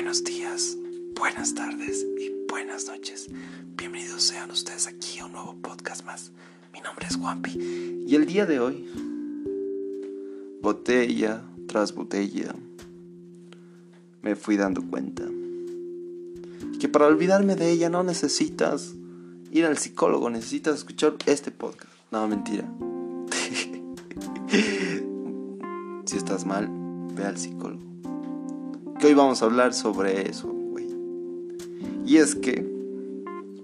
Buenos días, buenas tardes y buenas noches. Bienvenidos sean ustedes aquí a un nuevo podcast más. Mi nombre es Wampi y el día de hoy, botella tras botella, me fui dando cuenta que para olvidarme de ella no necesitas ir al psicólogo, necesitas escuchar este podcast. No, mentira. si estás mal, ve al psicólogo. Que hoy vamos a hablar sobre eso, güey. Y es que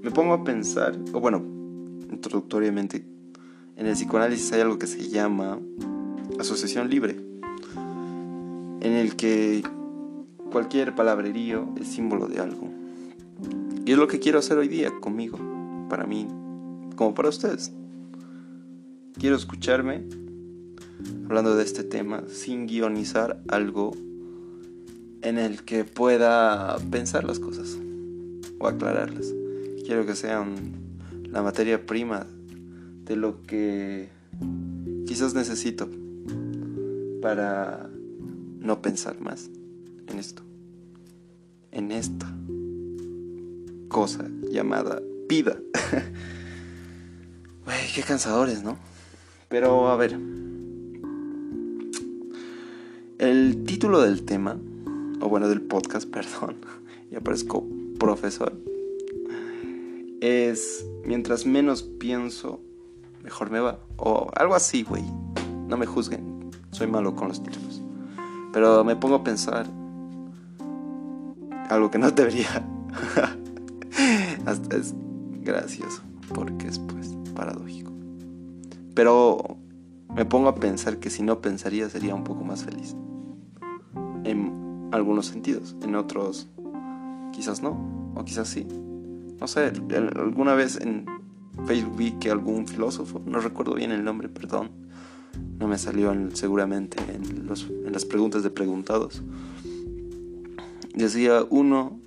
me pongo a pensar, o bueno, introductoriamente, en el psicoanálisis hay algo que se llama asociación libre, en el que cualquier palabrerío es símbolo de algo. Y es lo que quiero hacer hoy día conmigo, para mí, como para ustedes. Quiero escucharme hablando de este tema sin guionizar algo en el que pueda pensar las cosas o aclararlas. Quiero que sean la materia prima de lo que quizás necesito para no pensar más en esto, en esta cosa llamada vida. Güey, qué cansadores, ¿no? Pero a ver. El título del tema, o bueno, del podcast, perdón, ya parezco profesor, es mientras menos pienso, mejor me va. O algo así, güey. No me juzguen, soy malo con los títulos. Pero me pongo a pensar algo que no debería. Hasta es gracioso, porque es pues paradójico. Pero me pongo a pensar que si no pensaría sería un poco más feliz. En algunos sentidos, en otros quizás no, o quizás sí. No sé, alguna vez en Facebook vi que algún filósofo, no recuerdo bien el nombre, perdón, no me salió seguramente en, los, en las preguntas de preguntados. Decía uno,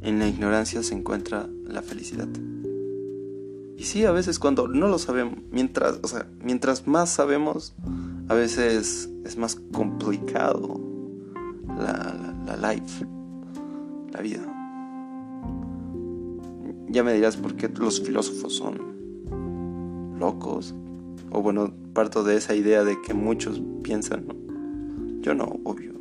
en la ignorancia se encuentra la felicidad. Y sí, a veces cuando no lo sabemos, mientras, o sea, mientras más sabemos, a veces es más complicado la, la, life, la vida. Ya me dirás por qué los filósofos son locos. O bueno, parto de esa idea de que muchos piensan, ¿no? Yo no, obvio.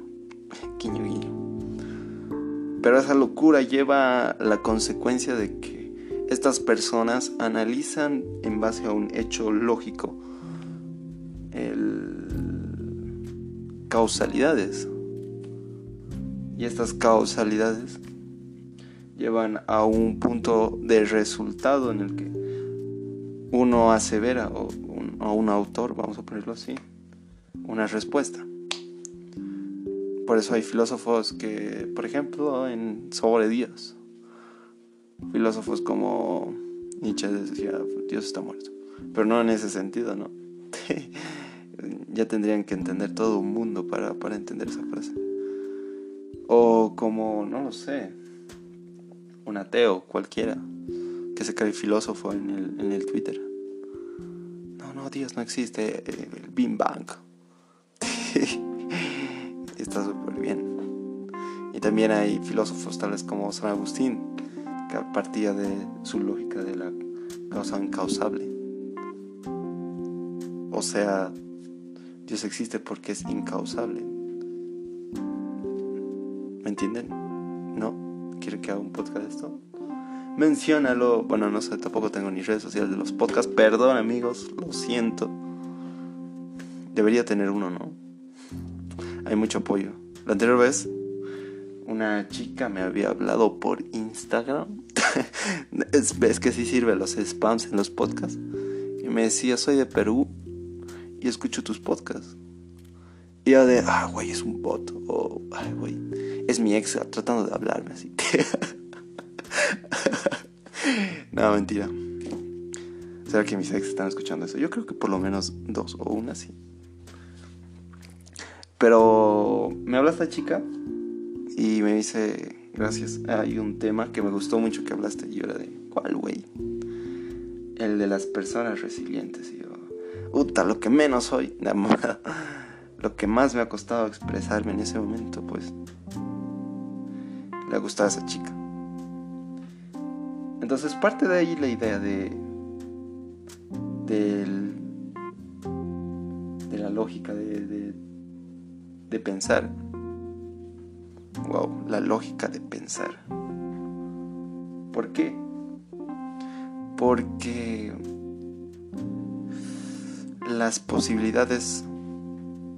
Pero esa locura lleva la consecuencia de que estas personas analizan en base a un hecho lógico el... causalidades. Y estas causalidades llevan a un punto de resultado en el que uno asevera, o un, un autor, vamos a ponerlo así, una respuesta. Por eso hay filósofos que, por ejemplo, en Sobre Dios, filósofos como Nietzsche decía, Dios está muerto. Pero no en ese sentido, ¿no? ya tendrían que entender todo un mundo para, para entender esa frase. O como, no lo sé, un ateo cualquiera que se cree filósofo en el, en el Twitter. No, no, Dios no existe, el Bing Bang. Está súper bien. Y también hay filósofos tales como San Agustín, que partía de su lógica de la causa incausable. O sea, Dios existe porque es incausable. ¿Me entienden? ¿No? ¿Quiere que haga un podcast de esto? Menciónalo. Bueno, no sé, tampoco tengo ni redes sociales de los podcasts. Perdón, amigos, lo siento. Debería tener uno, ¿no? Hay mucho apoyo. La anterior vez, una chica me había hablado por Instagram. es, que sí sirve los spams en los podcasts. Y me decía, soy de Perú y escucho tus podcasts. Y yo de, ah, güey, es un bot. O, ay, güey, es mi ex tratando de hablarme así. no, mentira. ¿Será que mis ex están escuchando eso? Yo creo que por lo menos dos o una sí. Pero me habla esta chica y me dice, gracias, hay un tema que me gustó mucho que hablaste y yo era de, ¿cuál, güey? El de las personas resilientes. Y yo, puta, lo que menos soy, lo que más me ha costado expresarme en ese momento, pues, le gustaba a esa chica. Entonces parte de ahí la idea de del, de la lógica de, de, de pensar. Wow, la lógica de pensar. ¿Por qué? Porque las posibilidades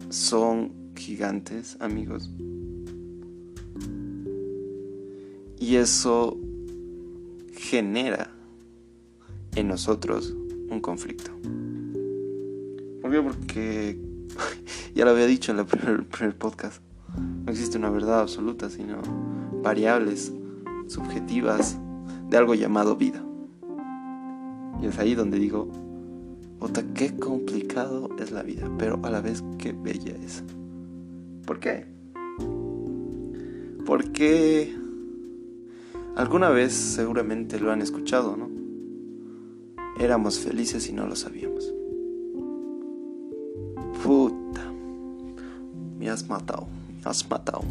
son gigantes, amigos. Y eso genera en nosotros un conflicto. ¿Por qué? Porque, ya lo había dicho en el primer, primer podcast, no existe una verdad absoluta, sino variables subjetivas de algo llamado vida. Y es ahí donde digo, Ota, qué complicado es la vida, pero a la vez qué bella es. ¿Por qué? Porque alguna vez seguramente lo han escuchado, ¿no? Éramos felices y no lo sabíamos. Puta, me has matado, me has matado.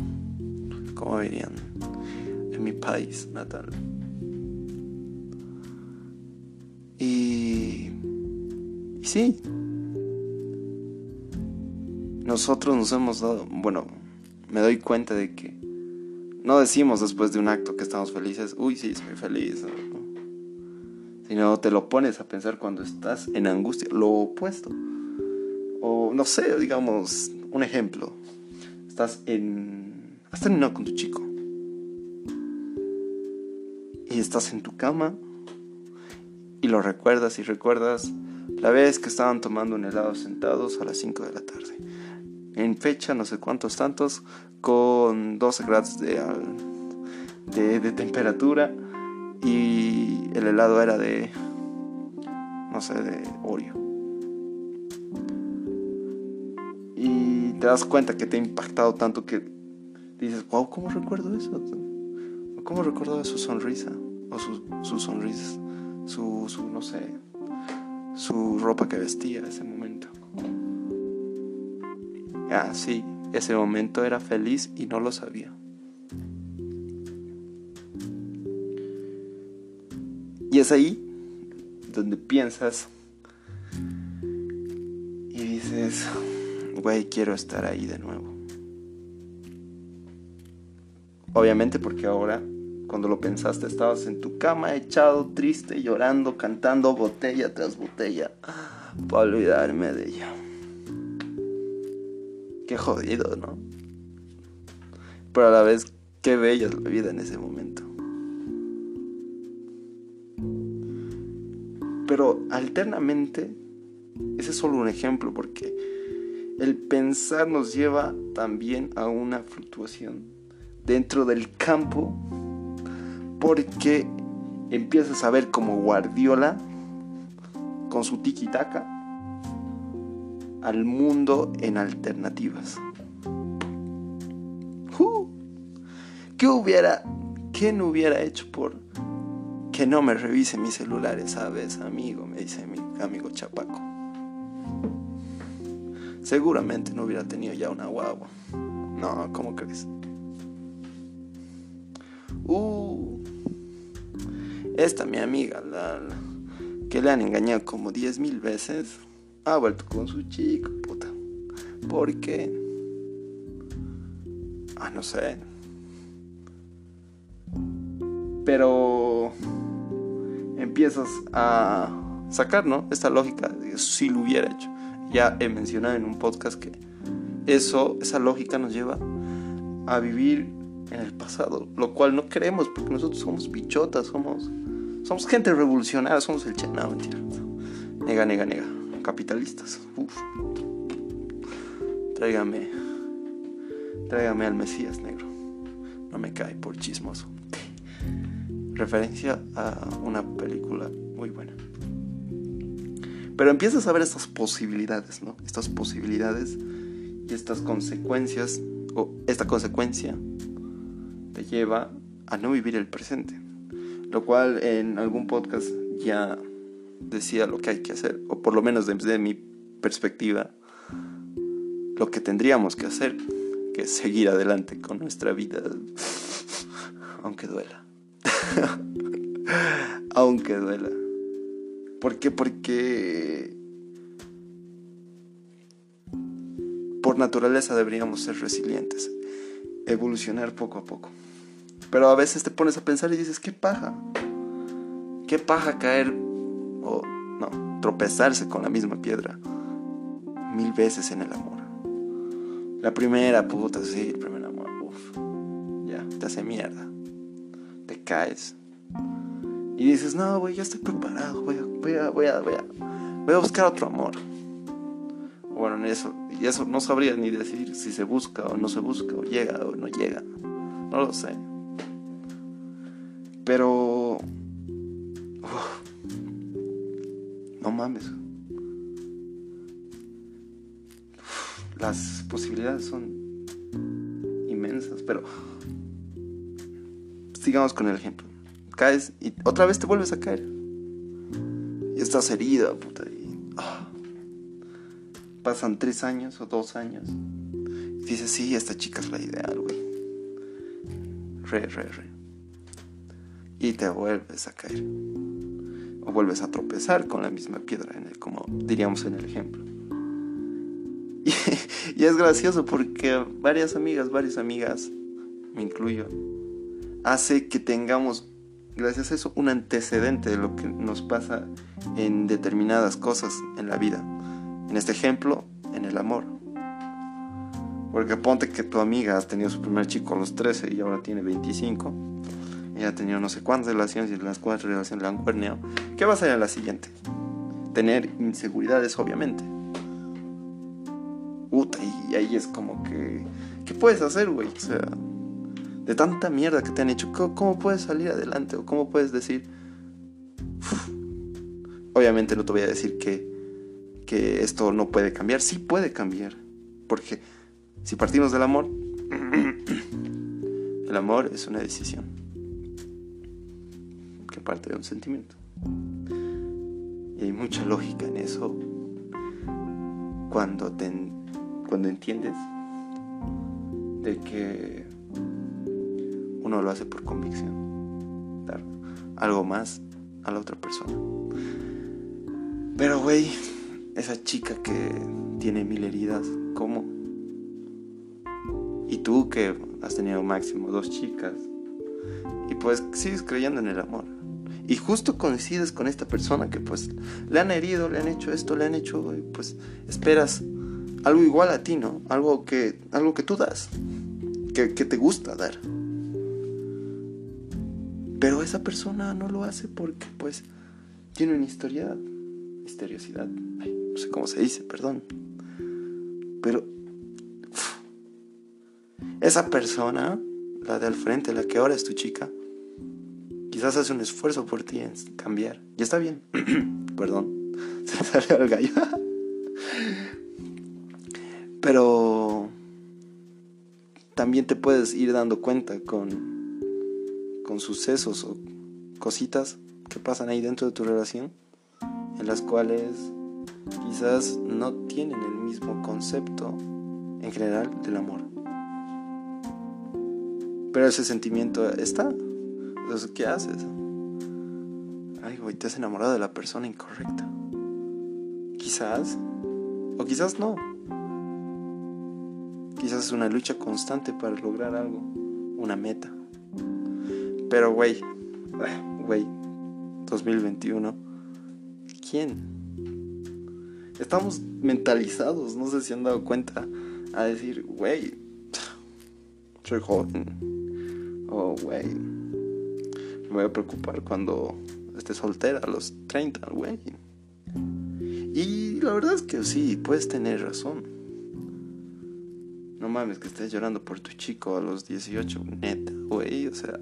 Como dirían en mi país natal. Y, y sí, nosotros nos hemos dado, bueno, me doy cuenta de que no decimos después de un acto que estamos felices, uy, sí, estoy feliz, sino te lo pones a pensar cuando estás en angustia, lo opuesto. O no sé, digamos, un ejemplo, estás en... has terminado con tu chico y estás en tu cama y lo recuerdas y recuerdas la vez que estaban tomando un helado sentados a las 5 de la tarde. En fecha, no sé cuántos tantos, con 12 grados de, de, temperatura y el helado era de, no sé, de Oreo. Y te das cuenta que te ha impactado tanto que dices, wow, ¿cómo recuerdo eso? ¿Cómo recordaba su sonrisa? O sus su sonrisas su, su, no sé, su ropa que vestía en ese momento. Ah, sí, ese momento era feliz y no lo sabía. Y es ahí donde piensas y dices, güey, quiero estar ahí de nuevo. Obviamente porque ahora cuando lo pensaste, estabas en tu cama echado, triste, llorando, cantando botella tras botella para olvidarme de ella. Qué jodido, ¿no? Pero a la vez, qué bella es la vida en ese momento. Pero alternamente, ese es solo un ejemplo porque el pensar nos lleva también a una fluctuación dentro del campo porque empiezas a ver como Guardiola con su tiki-taka al mundo en alternativas. ¿Qué hubiera, qué no hubiera hecho por que no me revise mi celular esa vez, amigo? Me dice mi amigo Chapaco. Seguramente no hubiera tenido ya una guagua. No, ¿cómo crees? Uh, esta mi amiga, la, que le han engañado como 10 mil veces, ha vuelto con su chico, puta. ¿Por qué? Ah, no sé. Pero empiezas a sacar, ¿no? Esta lógica si lo hubiera hecho. Ya he mencionado en un podcast que eso, esa lógica nos lleva a vivir en el pasado, lo cual no queremos porque nosotros somos bichotas, somos somos gente revolucionaria, somos el no, mentira. Nega, nega, nega. Capitalistas. Tráigame. Tráigame al Mesías negro. No me cae por chismoso. Referencia a una película muy buena. Pero empiezas a ver estas posibilidades, ¿no? Estas posibilidades y estas consecuencias, o esta consecuencia, te lleva a no vivir el presente lo cual en algún podcast ya decía lo que hay que hacer, o por lo menos desde mi perspectiva, lo que tendríamos que hacer, que es seguir adelante con nuestra vida. aunque duela. aunque duela. ¿Por qué? Porque por naturaleza deberíamos ser resilientes, evolucionar poco a poco. Pero a veces te pones a pensar y dices, ¿qué paja? ¿Qué paja caer o no, tropezarse con la misma piedra mil veces en el amor? La primera, puta, sí, el primer amor, uff, ya, te hace mierda. Te caes. Y dices, no, güey, ya estoy preparado, voy a, voy a, voy a, voy a, voy a buscar otro amor. Bueno, en eso, y eso no sabría ni decir si se busca o no se busca, o llega o no llega. No lo sé. Pero... no mames. las posibilidades son inmensas, pero sigamos con el ejemplo. Caes y otra vez te vuelves a caer. Y estás herida, puta. Ah, pasan tres años o dos años. Dices, sí, esta chica es la ideal, güey. Re, re, re. Y te vuelves a caer. Vuelves a tropezar con la misma piedra, en el, como diríamos en el ejemplo. Y, es gracioso porque varias amigas, varias amigas, me incluyo, hace que tengamos, gracias a eso, un antecedente de lo que nos pasa en determinadas cosas en la vida. En este ejemplo, en el amor. Porque ponte que tu amiga ha tenido su primer chico a los 13 y ahora tiene 25. Y ha tenido no sé cuántas relaciones y las cuatro relaciones le han cuerneado. ¿Qué va a ser en la siguiente? Tener inseguridades, obviamente. Puta, y ahí es como que. ¿Qué puedes hacer, güey? O sea, de tanta mierda que te han hecho, ¿cómo, puedes salir adelante? ¿O cómo puedes decir.? Obviamente no te voy a decir que, que esto no puede cambiar. Sí puede cambiar. Porque si partimos del amor, el amor es una decisión que parte de un sentimiento. Y hay mucha lógica en eso cuando, cuando entiendes de que uno lo hace por convicción, dar algo más a la otra persona. Pero, güey, esa chica que tiene mil heridas, ¿cómo? Y tú que has tenido máximo dos chicas y pues sigues creyendo en el amor. Y justo coincides con esta persona que pues le han herido, le han hecho esto, le han hecho, y pues esperas algo igual a ti, ¿no? Algo que, algo que tú das, que, que te gusta dar. Pero esa persona no lo hace porque pues tiene una historia, misteriosidad, no sé cómo se dice, perdón. Pero esa persona, la de al frente, la que ahora es tu chica, quizás hace un esfuerzo por ti en cambiar. Y está bien. Perdón. Se salió el gallo. Pero también te puedes ir dando cuenta con, con sucesos o cositas que pasan ahí dentro de tu relación en las cuales quizás no tienen el mismo concepto en general del amor. Pero ese sentimiento está. Entonces, ¿qué haces? Ay, güey, te has enamorado de la persona incorrecta. Quizás. O quizás no. Quizás es una lucha constante para lograr algo. Una meta. Pero, güey. Güey. 2021. ¿Quién? Estamos mentalizados, no sé si han dado cuenta, a decir, güey, soy joven. Oh, güey me voy a preocupar cuando esté soltera a los 30, güey. Y la verdad es que sí, puedes tener razón. No mames que estés llorando por tu chico a los 18, neta, güey, o sea...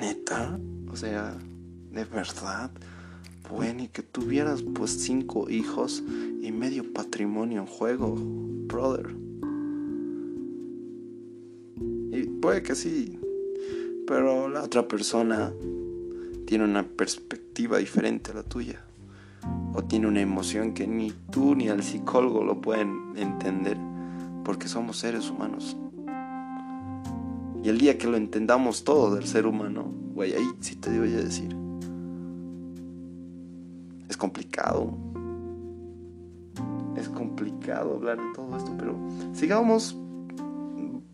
Neta, o sea, de verdad. Bueno, y que tuvieras pues cinco hijos y medio patrimonio en juego, brother. Y puede que sí, pero la otra persona tiene una perspectiva diferente a la tuya. O tiene una emoción que ni tú ni el psicólogo lo pueden entender porque somos seres humanos. Y el día que lo entendamos todo del ser humano, güey, ahí sí te voy a decir. Es complicado. Es complicado hablar de todo esto, pero sigamos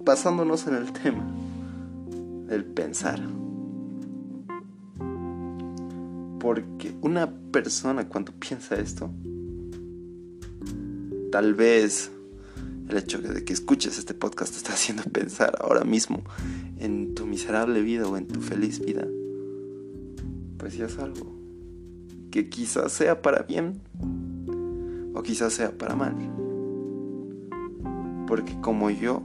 basándonos en el tema del pensar. Porque una persona cuando piensa esto, tal vez el hecho de que escuches este podcast te está haciendo pensar ahora mismo en tu miserable vida o en tu feliz vida, pues ya es algo que quizás sea para bien o quizás sea para mal. Porque como yo,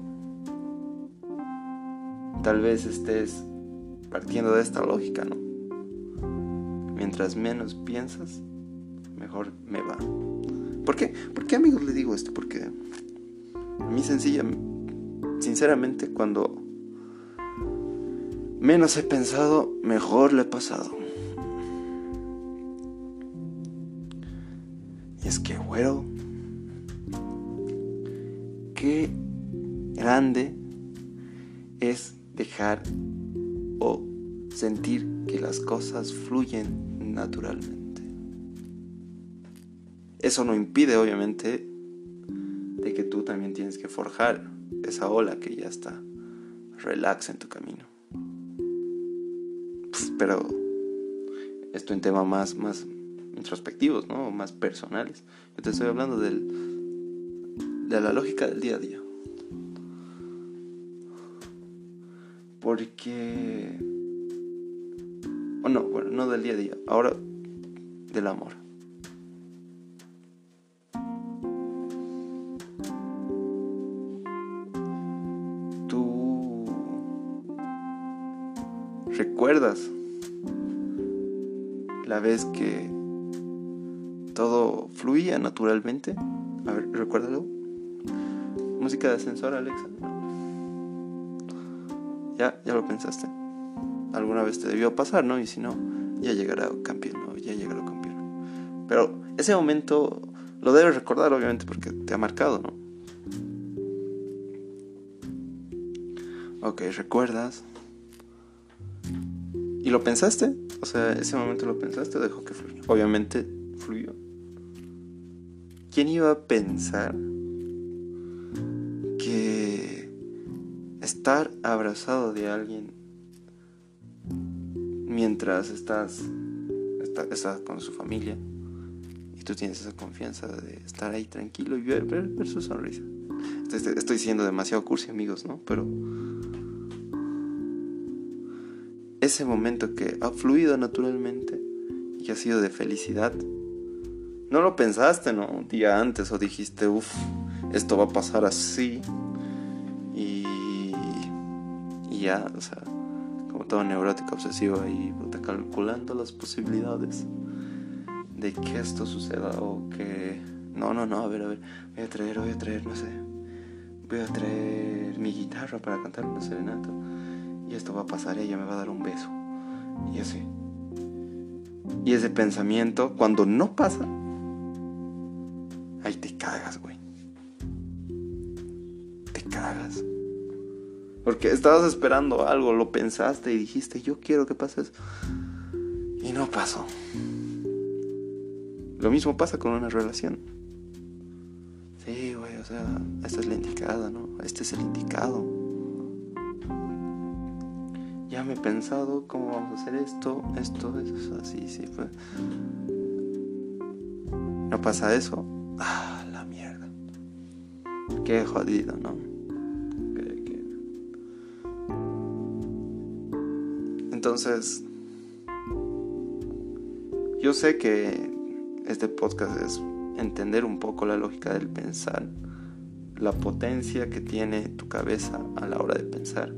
tal vez estés partiendo de esta lógica, ¿no? Mientras menos piensas, mejor me va. ¿Por qué? ¿Por qué amigos le digo esto? Porque a mí sencilla, sinceramente, cuando menos he pensado, mejor le he pasado. Y es que, güero, qué grande es dejar o sentir que las cosas fluyen naturalmente. Eso no impide, obviamente, de que tú también tienes que forjar esa ola que ya está relax en tu camino. Pero esto en temas más, más introspectivos, ¿no? Más personales. Yo te estoy hablando del, de la lógica del día a día. Porque... O no, bueno, no del día a día. Ahora del amor. recuerdas la vez que todo fluía naturalmente. A ver, recuérdalo. Música de ascensor, Alexa. Ya, ya lo pensaste. Alguna vez te debió pasar, ¿no? Y si no, ya llegará campeón, ¿no? Ya llegará campeón. Pero ese momento lo debes recordar, obviamente, porque te ha marcado, ¿no? Ok, recuerdas ¿Y lo pensaste? O sea, ese momento lo pensaste dejó que fluyó. Obviamente fluyó. ¿Quién iba a pensar estar abrazado de alguien mientras estás, estás con su familia y tú tienes esa confianza de estar ahí tranquilo y ver, su sonrisa? Estoy, estoy siendo demasiado cursi, amigos, ¿no? Pero ese momento que ha fluido naturalmente y ha sido de felicidad. No lo pensaste, ¿no? Un día antes o dijiste, uff, esto va a pasar así. Ya, o sea, como todo neurótico obsesivo ahí, calculando las posibilidades de que esto suceda o que... No, no, no, a ver, a ver, voy a traer, voy a traer, no sé, voy a traer mi guitarra para cantar una serenata y esto va a pasar, ella me va a dar un beso. Y así. Y ese pensamiento, cuando no pasa, Porque estabas esperando algo, lo pensaste y dijiste, yo quiero que pases. Y no pasó. Lo mismo pasa con una relación. Sí, güey, o sea, esta es la indicada, ¿no? Este es el indicado ya me he pensado cómo vamos a hacer esto, esto, eso, así, sí, fue. No pasa eso. Ah, la mierda. Qué jodido, ¿no? Entonces, yo sé que este podcast es entender un poco la lógica del pensar, la potencia que tiene tu cabeza a la hora de pensar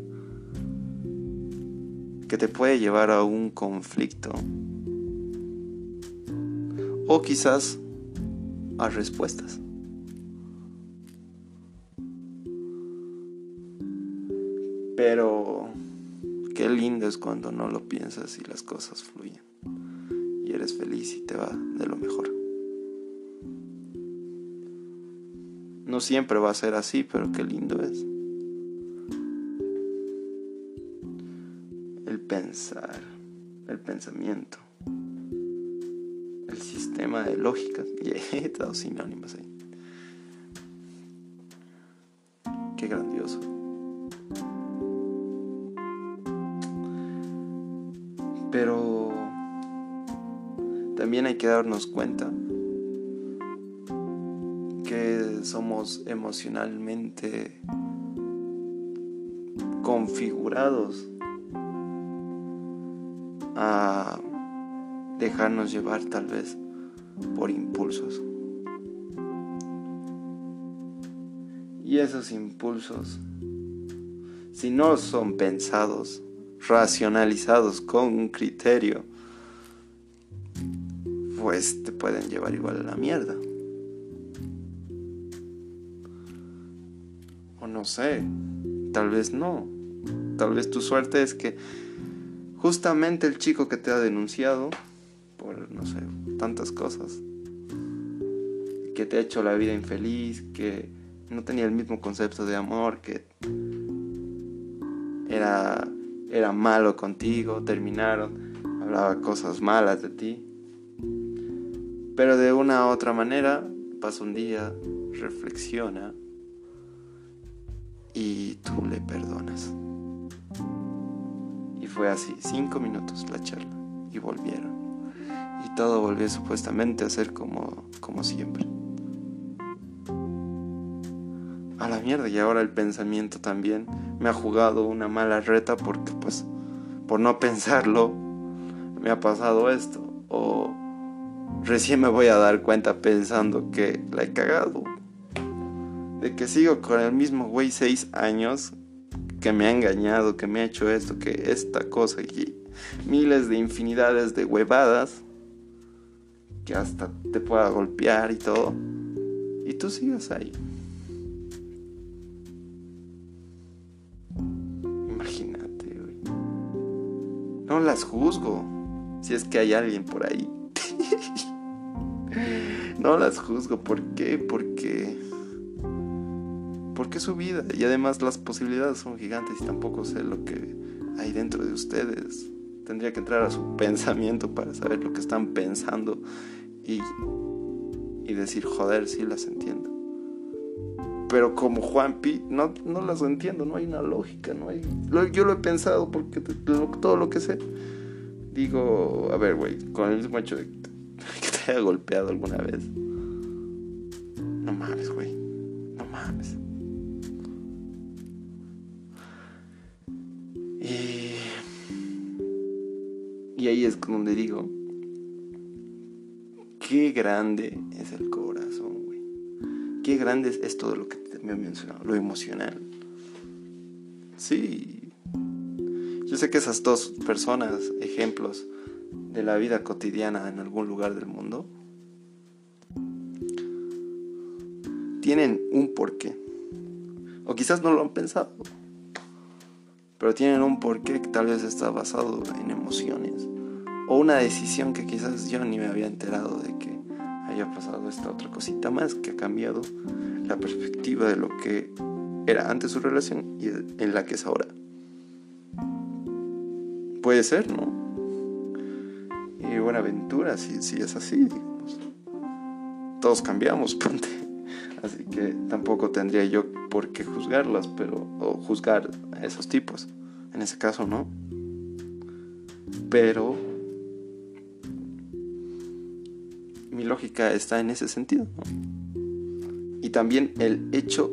que te puede llevar a un conflicto o quizás a respuestas. Cuando no lo piensas y las cosas fluyen y eres feliz y te va de lo mejor. No siempre va a ser así, pero qué lindo es. pensar, el pensamiento, el sistema de lógicas. Y he dado sinónimos ahí. Qué grandioso. Pero también hay que darnos cuenta que somos emocionalmente configurados a dejarnos llevar tal vez por impulsos. Y esos impulsos, si no son pensados, racionalizados con un criterio, pues te pueden llevar igual a la mierda. O no sé, tal vez no. Tal vez tu suerte es que justamente el chico que te ha denunciado por, no sé, tantas cosas, que te ha hecho la vida infeliz, que no tenía el mismo concepto de amor, que era, era malo contigo, terminaron, hablaba cosas malas de ti. Pero de una u otra manera, pasa un día, reflexiona y tú le perdonas. Y fue así, cinco minutos la charla, y volvieron. Y todo volvió supuestamente a ser como, como siempre. La mierda, y ahora el pensamiento también me ha jugado una mala reta porque pues por no pensarlo me ha pasado esto. O recién me voy a dar cuenta pensando que la he cagado de que sigo con el mismo güey seis años que me ha engañado, que me ha hecho esto, que esta cosa y miles de infinidades de huevadas que hasta te pueda golpear y todo. Y tú sigas ahí. No las juzgo. Si es que hay alguien por ahí. no las juzgo. ¿Por qué? Porque porque es su vida y además las posibilidades son gigantes y tampoco sé lo que hay dentro de ustedes. Tendría que entrar a su pensamiento para saber lo que están pensando y, y decir, joder, sí las entiendo. Pero como Juanpi, no, no las entiendo, no hay una lógica, no hay... yo lo he pensado porque todo lo que sé, digo, a ver, güey, con el mismo hecho de que te haya golpeado alguna vez. No mames, güey, no mames. Y ahí es donde digo, qué grande es el güey. Qué grande es, todo lo que te he lo emocional. Sí. Yo sé que esas dos personas, ejemplos de la vida cotidiana en algún lugar del mundo, tienen un porqué. O quizás no lo han pensado. Pero tienen un porqué que tal vez está basado en emociones o una decisión que quizás yo ni me había enterado de que haya pasado esta otra cosita más que ha cambiado la perspectiva de lo que era antes su relación y en la que es ahora. Puede ser, ¿no? Y buena aventura, si, si es así. Todos cambiamos, ponte. Así que tampoco tendría yo por qué juzgarlas, pero. o juzgar a esos tipos. En ese caso, no. Pero mi lógica está en ese sentido. Y también el hecho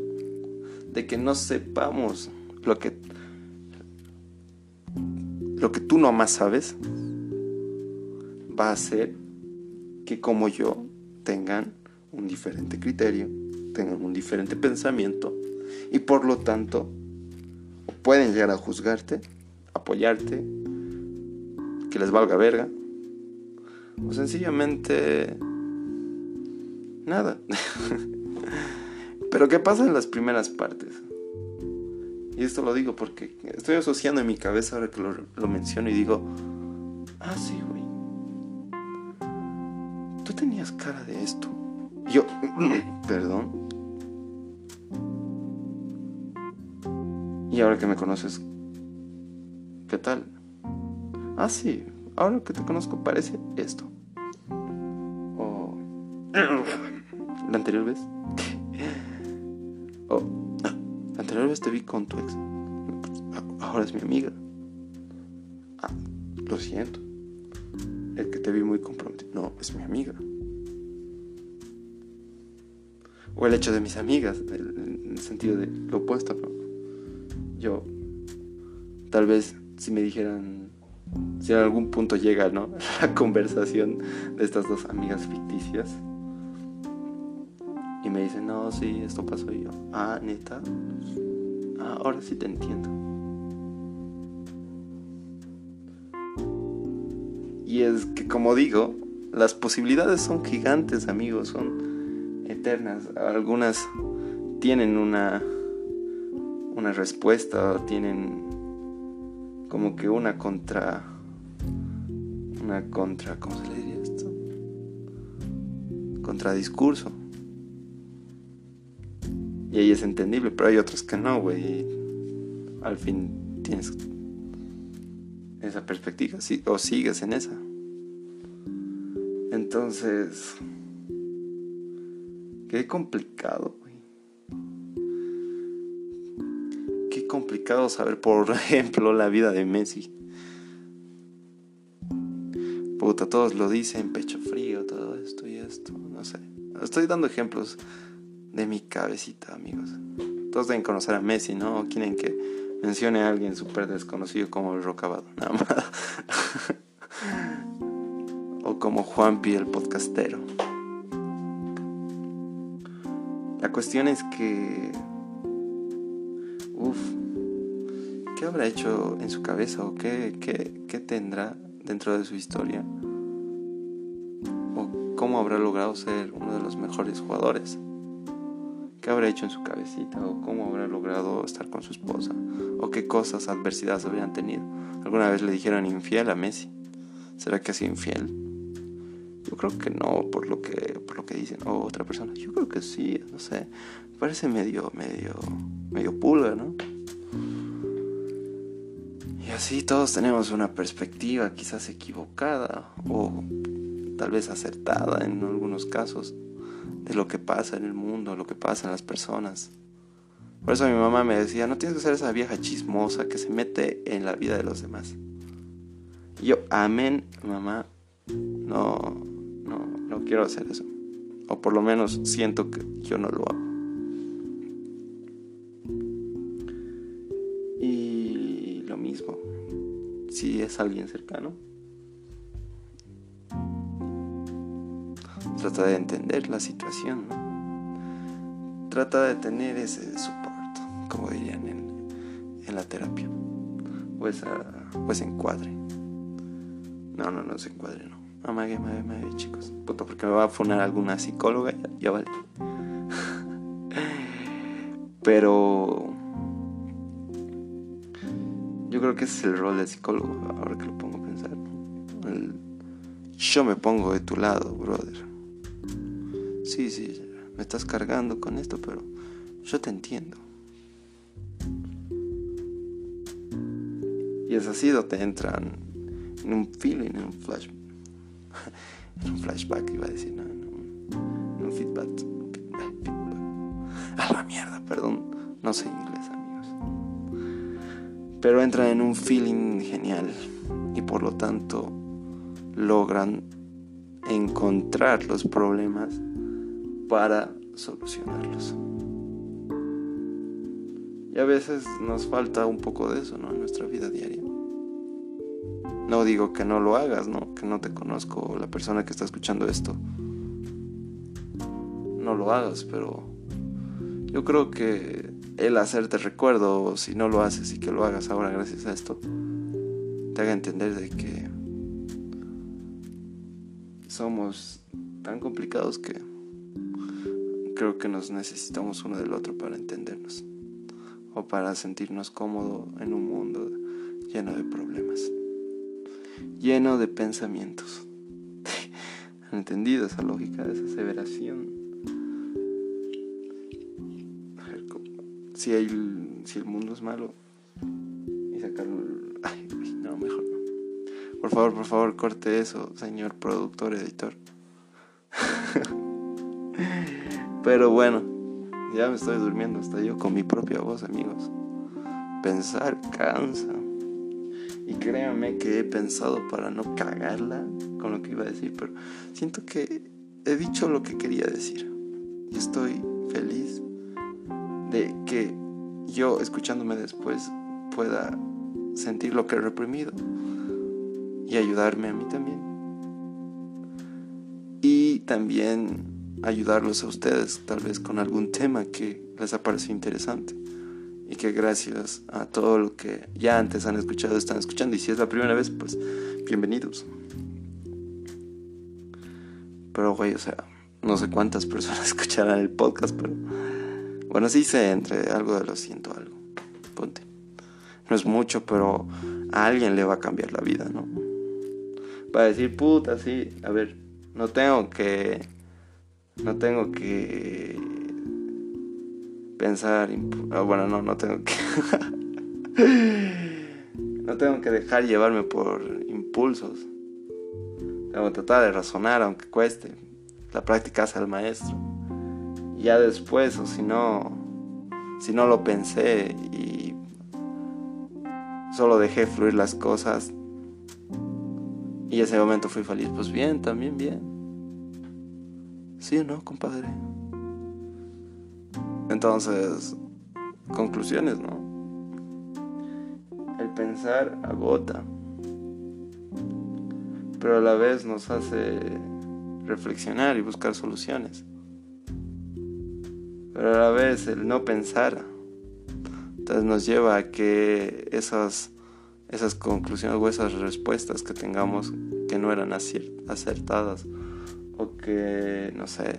de que no sepamos lo que lo que tú más sabes va a hacer que como yo tengan un diferente criterio, tengan un diferente pensamiento y por lo tanto pueden llegar a juzgarte, apoyarte, que les valga verga o sencillamente nada. Pero ¿qué pasa en las primeras partes? Y esto lo digo porque estoy asociando en mi cabeza ahora que lo, menciono y digo, ah, sí, güey. Tú tenías cara de esto. yo, perdón. Y ahora que me conoces, ¿qué tal? ah, sí, ahora que te conozco parece esto. La anterior vez. o la anterior vez te vi con tu ex. Ahora es mi amiga. Ah, lo siento. El que te vi muy comprometido. No, es mi amiga. O el hecho de mis amigas, en el sentido de lo opuesto. Yo, tal vez, si me dijeran, si en algún punto llega, ¿no? La conversación de estas dos amigas ficticias. Dicen, no, sí, esto pasó yo. Ah, neta. Ah, ahora sí te entiendo. Y es que, como digo, las posibilidades son gigantes, amigos, son eternas. Algunas tienen una, una respuesta, tienen como que una contra... Una contra... ¿Cómo se le diría esto? Contradiscurso. Y ahí es entendible, pero hay otras que no, güey. Al fin tienes esa perspectiva, o sigues en esa. Entonces, qué complicado, güey. Qué complicado saber, por ejemplo, la vida de Messi. Puta, todos lo dicen, pecho frío, todo esto y esto, no sé. Estoy dando ejemplos de mi cabecita, amigos. Todos deben conocer a Messi, ¿no? quieren que mencione a alguien súper desconocido como el Rocabado, nada más. o como Juanpi el podcastero. La cuestión es que... Uf, ¿qué habrá hecho en su cabeza o qué, qué, qué tendrá dentro de su historia? ¿O cómo habrá logrado ser uno de los mejores jugadores? Qué habrá hecho en su cabecita o cómo habrá logrado estar con su esposa o qué cosas, adversidades habrían tenido. ¿Alguna vez le dijeron infiel a Messi? ¿Será que sido infiel? Yo creo que no, por lo que, por lo que dicen. O otra persona. Yo creo que sí, no sé. Parece medio, medio, medio pulga, ¿no? Y así todos tenemos una perspectiva quizás equivocada o tal vez acertada en algunos casos de lo que pasa en el mundo, lo que pasa en las personas. Por eso mi mamá me decía, no tienes que ser esa vieja chismosa que se mete en la vida de los demás. Y yo, amén, mamá, no, no, no quiero hacer eso. O por lo menos siento que yo no lo hago. Y lo mismo, si es alguien cercano, trata de entender la situación, trata de tener ese soporte, como dirían en, en la terapia, o, esa, o ese encuadre. No, no, no se encuadre, no. Amague, amague, amague, chicos. Puto, porque me va a funar alguna psicóloga, ya, ya vale. Pero yo creo que ese es el rol del psicólogo, ahora que lo pongo a pensar. yo me pongo de tu lado, brother sí, sí, me estás cargando con esto, pero yo te entiendo. Y es así donde entran en un feeling, en un flash, en un flashback, iba a decir, no, en un, en un feedback, A la mierda, perdón, no sé inglés, amigos. Pero entran en un feeling genial y por lo tanto logran encontrar los problemas para solucionarlos. Y a veces nos falta un poco de eso, ¿no? En nuestra vida diaria. No digo que no lo hagas, ¿no? Que no te conozco, la persona que está escuchando esto. No lo hagas, pero yo creo que el hacerte recuerdo, si no lo haces y que lo hagas ahora gracias a esto, te haga entender de que somos tan complicados que creo que nos necesitamos uno del otro para entendernos o para sentirnos cómodos en un mundo lleno de problemas, lleno de pensamientos. ¿Han entendido esa lógica, esa aseveración? Si, hay, si el mundo es malo y sacarlo... Ay, no, mejor no. Por favor, por favor, corte eso, señor productor, editor. Pero bueno, ya me estoy durmiendo hasta yo con mi propia voz, amigos. Pensar cansa. Y créanme que he pensado para no cagarla con lo que iba a decir, pero siento que he dicho lo que quería decir. Y estoy feliz de que yo, escuchándome después, pueda sentir lo que he reprimido y ayudarme a mí también. Y también ayudarlos a ustedes tal vez con algún tema que les ha parecido interesante. Y que gracias a todo lo que ya antes han escuchado están escuchando. Y si es la primera vez pues bienvenidos. Pero güey o sea no sé cuántas personas escucharán el podcast pero bueno sí sé entre algo de lo siento algo ponte. No es mucho pero a alguien le va a cambiar la vida no va a decir puta sí a ver no tengo que no tengo que pensar, ah, bueno, no, no tengo que no tengo que dejar llevarme por impulsos. Tengo que tratar de razonar aunque cueste. La práctica hace al maestro. Ya después, o si no, si no lo pensé y solo dejé fluir las cosas y ese momento fui feliz, pues bien, también bien. ¿Sí o no, compadre? Entonces, conclusiones, ¿no? El pensar agota, pero a la vez nos hace reflexionar y buscar soluciones. Pero a la vez el no pensar, entonces nos lleva a que esas, esas conclusiones o esas respuestas que tengamos que no eran acertadas o que, no sé,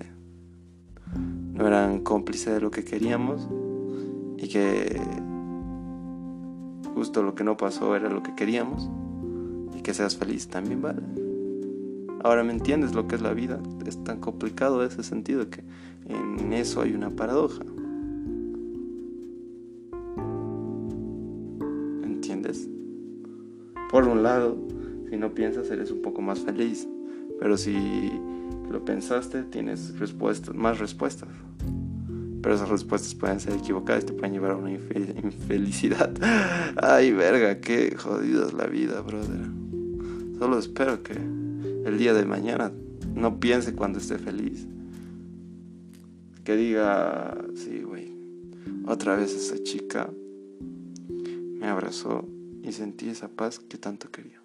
no eran cómplices de lo que queríamos y que justo lo que no pasó era lo que queríamos y que seas feliz también vale. Ahora me entiendes lo que es la vida. Es tan complicado ese sentido que en eso hay una paradoja. ¿Entiendes? Por un lado, si no piensas eres un poco más feliz. Pero si lo pensaste, tienes respuestas, más respuestas. Pero esas respuestas pueden ser equivocadas y te pueden llevar a una infelicidad. Ay, verga, qué jodida es la vida, brother. Solo espero que el día de mañana no piense cuando esté feliz. Que diga, sí, güey, otra vez esa chica me abrazó y sentí esa paz que tanto quería.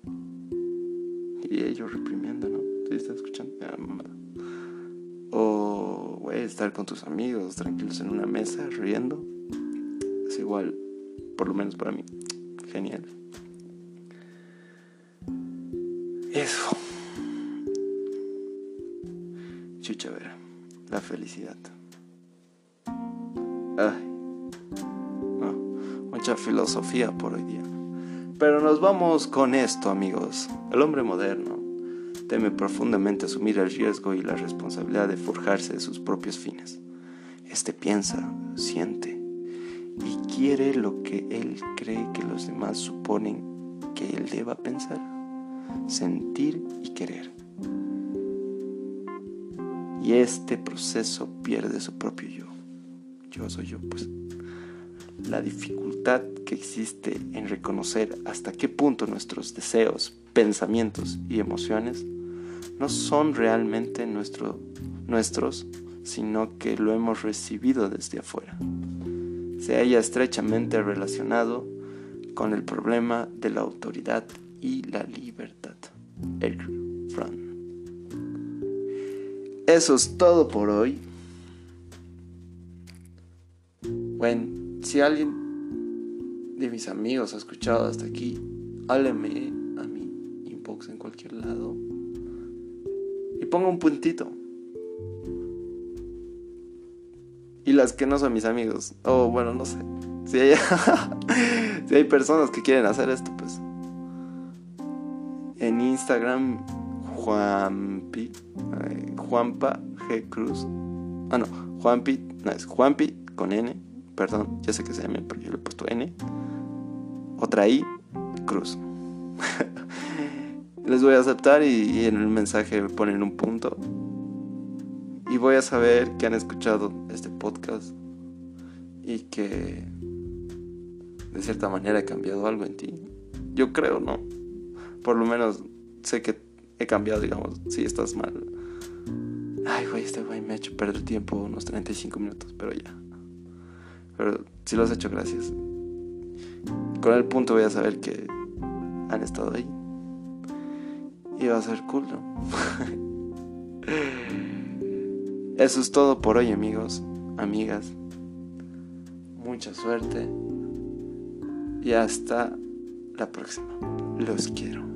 Y ellos reprimiendo, ¿no? ¿Sí estás escuchando? O, güey, estar con tus amigos tranquilos en una mesa riendo. Es igual, por lo menos para mí, genial. Eso. Chucha, ver, la felicidad. Ay, no, mucha filosofía por hoy día. Pero nos vamos con esto, amigos. El hombre moderno teme profundamente asumir el riesgo y la responsabilidad de forjarse de sus propios fines. Este piensa, siente y quiere lo que él cree que los demás suponen que él deba pensar, sentir y querer. Y este proceso pierde su propio yo. Yo soy yo, pues. La dificultad que existe en reconocer hasta qué punto nuestros deseos, pensamientos y emociones no son realmente nuestro, nuestros, sino que lo hemos recibido desde afuera. Se halla estrechamente relacionado con el problema de la autoridad y la libertad. Eric Fran. Eso es todo por hoy. Bueno, si alguien de mis amigos ha escuchado hasta aquí, hábleme a mi inbox en cualquier lado pongo un puntito. Y las que no son mis amigos. O bueno, no sé. Si hay, si hay personas que quieren hacer esto, pues. En Instagram, Juanpi. Juanpa G Cruz. Ah, no. Juanpi. No, es Juanpi con N. Perdón, ya sé que se llama, pero yo le he puesto N. Otra I. Cruz. les voy a aceptar y, en el mensaje ponen un punto. Y voy a saber que han escuchado este podcast y que de cierta manera he cambiado algo en ti. Yo creo, ¿no? Por lo menos sé que he cambiado, digamos, si estás mal. Ay, güey, este güey me ha hecho perder tiempo unos 35 minutos, pero ya. Pero si lo has hecho, gracias. Con el punto voy a saber que han estado ahí. Va a ser cool, ¿no? Eso es todo por hoy, amigos, amigas. Mucha suerte. Y hasta la próxima. Los quiero.